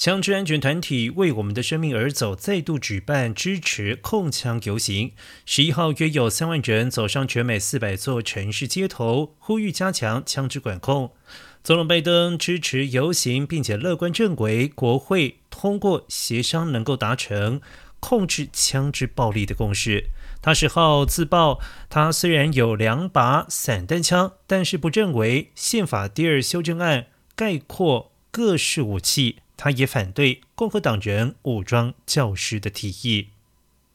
枪支安全团体为我们的生命而走，再度举办支持控枪游行。十一号约有三万人走上全美四百座城市街头，呼吁加强枪支管控。总统拜登支持游行，并且乐观认为国会通过协商能够达成控制枪支暴力的共识。他十号自曝，他虽然有两把散弹枪，但是不认为宪法第二修正案概括各式武器。他也反对共和党人武装教师的提议。